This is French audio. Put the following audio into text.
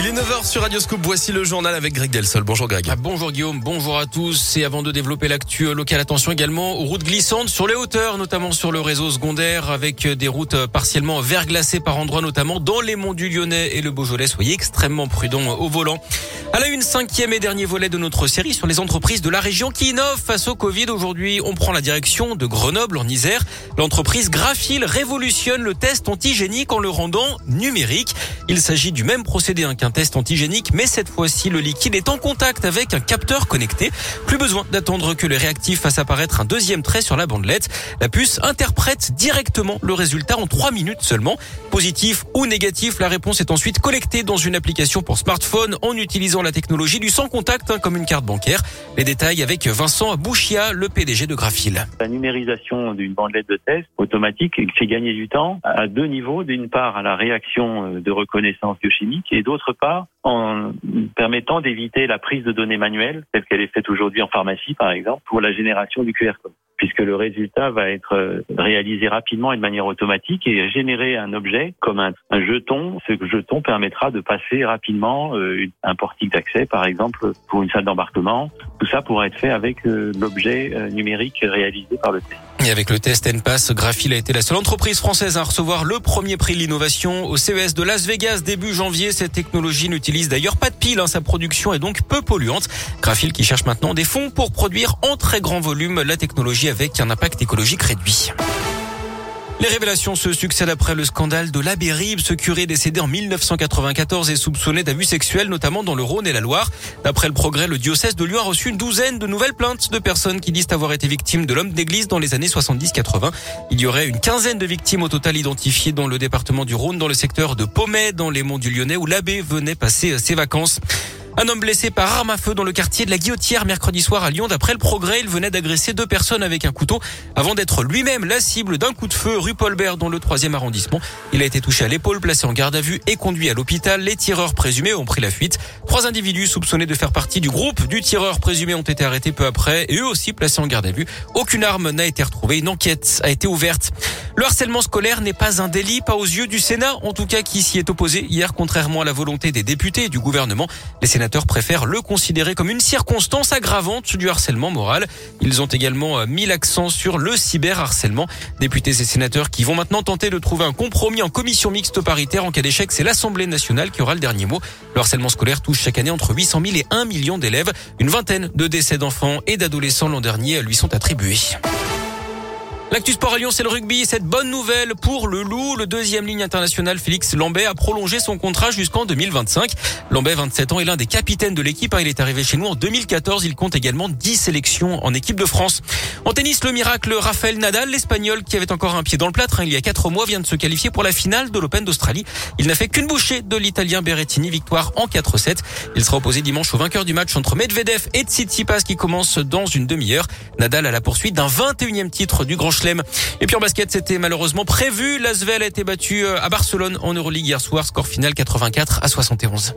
Il est 9h sur Radioscope. Voici le journal avec Greg Delsol. Bonjour Greg. Ah, bonjour Guillaume, bonjour à tous. Et avant de développer l'actu local, attention également aux routes glissantes sur les hauteurs, notamment sur le réseau secondaire avec des routes partiellement verglacées par endroits, notamment dans les monts du Lyonnais et le Beaujolais. Soyez extrêmement prudents au volant. À la une, cinquième et dernier volet de notre série sur les entreprises de la région qui innovent face au Covid. Aujourd'hui, on prend la direction de Grenoble en Isère. L'entreprise Graphil révolutionne le test antigénique en le rendant numérique. Il s'agit du même procédé qu'un test antigénique, mais cette fois-ci, le liquide est en contact avec un capteur connecté. Plus besoin d'attendre que le réactif fasse apparaître un deuxième trait sur la bandelette. La puce interprète directement le résultat en trois minutes seulement. Positif ou négatif, la réponse est ensuite collectée dans une application pour smartphone en utilisant la technologie du sans contact hein, comme une carte bancaire. Les détails avec Vincent Bouchia, le PDG de Graphil. La numérisation d'une bandelette de test automatique fait gagner du temps à deux niveaux. D'une part, à la réaction de reconnaissance biochimique et d'autre en permettant d'éviter la prise de données manuelles, telle qu'elle est faite aujourd'hui en pharmacie, par exemple, pour la génération du QR code puisque le résultat va être euh, réalisé rapidement et de manière automatique et générer un objet comme un, jeton. Ce jeton permettra de passer rapidement euh, un portique d'accès, par exemple, pour une salle d'embarquement. Ça pourra être fait avec euh, l'objet numérique réalisé par le test. Et avec le test NPAS, Graphil a été la seule entreprise française à recevoir le premier prix de l'innovation au CES de Las Vegas début janvier. Cette technologie n'utilise d'ailleurs pas de pile. Hein. Sa production est donc peu polluante. Graphil qui cherche maintenant des fonds pour produire en très grand volume la technologie avec un impact écologique réduit. Les révélations se succèdent après le scandale de l'abbé Ribes. Ce curé décédé en 1994 est soupçonné d'abus sexuels, notamment dans le Rhône et la Loire. D'après le progrès, le diocèse de Lyon a reçu une douzaine de nouvelles plaintes de personnes qui disent avoir été victimes de l'homme d'église dans les années 70-80. Il y aurait une quinzaine de victimes au total identifiées dans le département du Rhône, dans le secteur de Pommet, dans les monts du Lyonnais, où l'abbé venait passer ses vacances. Un homme blessé par arme à feu dans le quartier de la Guillotière mercredi soir à Lyon. D'après le progrès, il venait d'agresser deux personnes avec un couteau avant d'être lui-même la cible d'un coup de feu rue Paulbert dans le troisième arrondissement. Il a été touché à l'épaule, placé en garde à vue et conduit à l'hôpital. Les tireurs présumés ont pris la fuite. Trois individus soupçonnés de faire partie du groupe du tireur présumé ont été arrêtés peu après et eux aussi placés en garde à vue. Aucune arme n'a été retrouvée. Une enquête a été ouverte. Le harcèlement scolaire n'est pas un délit, pas aux yeux du Sénat, en tout cas qui s'y est opposé hier, contrairement à la volonté des députés et du gouvernement. Préfèrent le considérer comme une circonstance aggravante du harcèlement moral. Ils ont également euh, mis l'accent sur le cyberharcèlement. Députés et sénateurs qui vont maintenant tenter de trouver un compromis en commission mixte paritaire. En cas d'échec, c'est l'Assemblée nationale qui aura le dernier mot. Le harcèlement scolaire touche chaque année entre 800 000 et 1 million d'élèves. Une vingtaine de décès d'enfants et d'adolescents l'an dernier lui sont attribués. L'actu sport à Lyon, c'est le rugby. Cette bonne nouvelle pour le Loup. Le deuxième ligne internationale, Félix Lambet, a prolongé son contrat jusqu'en 2025. Lambet, 27 ans, est l'un des capitaines de l'équipe. Hein. Il est arrivé chez nous en 2014. Il compte également 10 sélections en équipe de France. En tennis, le miracle Rafael Nadal, l'Espagnol qui avait encore un pied dans le plâtre hein, il y a quatre mois, vient de se qualifier pour la finale de l'Open d'Australie. Il n'a fait qu'une bouchée de l'Italien Berrettini, victoire en 4-7. Il sera opposé dimanche au vainqueur du match entre Medvedev et Tsitsipas qui commence dans une demi-heure. Nadal à la poursuite d'un 21e titre du Grand et puis en basket, c'était malheureusement prévu. L'Asvel a été battu euh, à Barcelone en Euroleague hier soir. Score final 84 à 71.